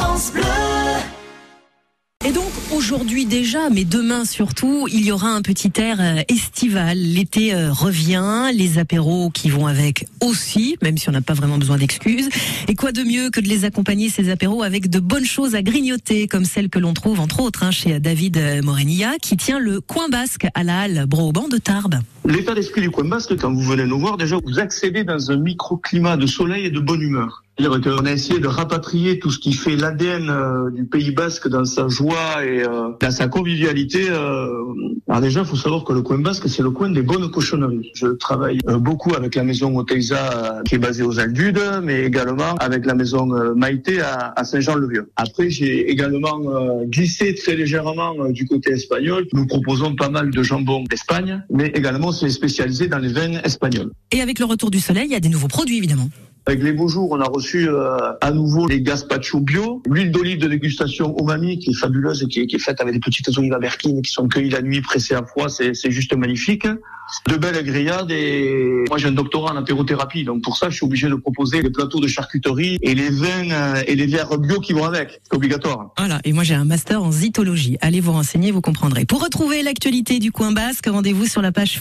France Bleu. Et donc aujourd'hui déjà, mais demain surtout, il y aura un petit air euh, estival. L'été euh, revient, les apéros qui vont avec aussi, même si on n'a pas vraiment besoin d'excuses. Et quoi de mieux que de les accompagner ces apéros avec de bonnes choses à grignoter, comme celles que l'on trouve entre autres hein, chez David euh, Morenilla, qui tient le coin basque à la halle Broban de Tarbes. L'état d'esprit du coin basque, quand vous venez nous voir, déjà vous accédez dans un microclimat de soleil et de bonne humeur. C'est-à-dire qu'on a essayé de rapatrier tout ce qui fait l'ADN euh, du Pays Basque dans sa joie et euh, dans sa convivialité. euh. Alors déjà, il faut savoir que le coin basque, c'est le coin des bonnes cochonneries. Je travaille beaucoup avec la maison Oteiza qui est basée aux Aldudes, mais également avec la maison Maïté à, Saint-Jean-le-Vieux. Après, j'ai également glissé très légèrement du côté espagnol. Nous proposons pas mal de jambon d'Espagne, mais également c'est spécialisé dans les vins espagnols. Et avec le retour du soleil, il y a des nouveaux produits évidemment. Avec les beaux jours, on a reçu euh, à nouveau les gazpacho bio, l'huile d'olive de dégustation Omami qui est fabuleuse et qui est, faite avec des petites olives amerquines qui sont cueillies la nuit, pressées à froid, c'est juste magnifique. De belles grillades et moi j'ai un doctorat en apérothérapie, donc pour ça je suis obligé de proposer les plateaux de charcuterie et les vins euh, et les bières bio qui vont avec, c'est obligatoire. Voilà, et moi j'ai un master en zytologie. Allez vous renseigner, vous comprendrez. Pour retrouver l'actualité du coin basque, rendez-vous sur la page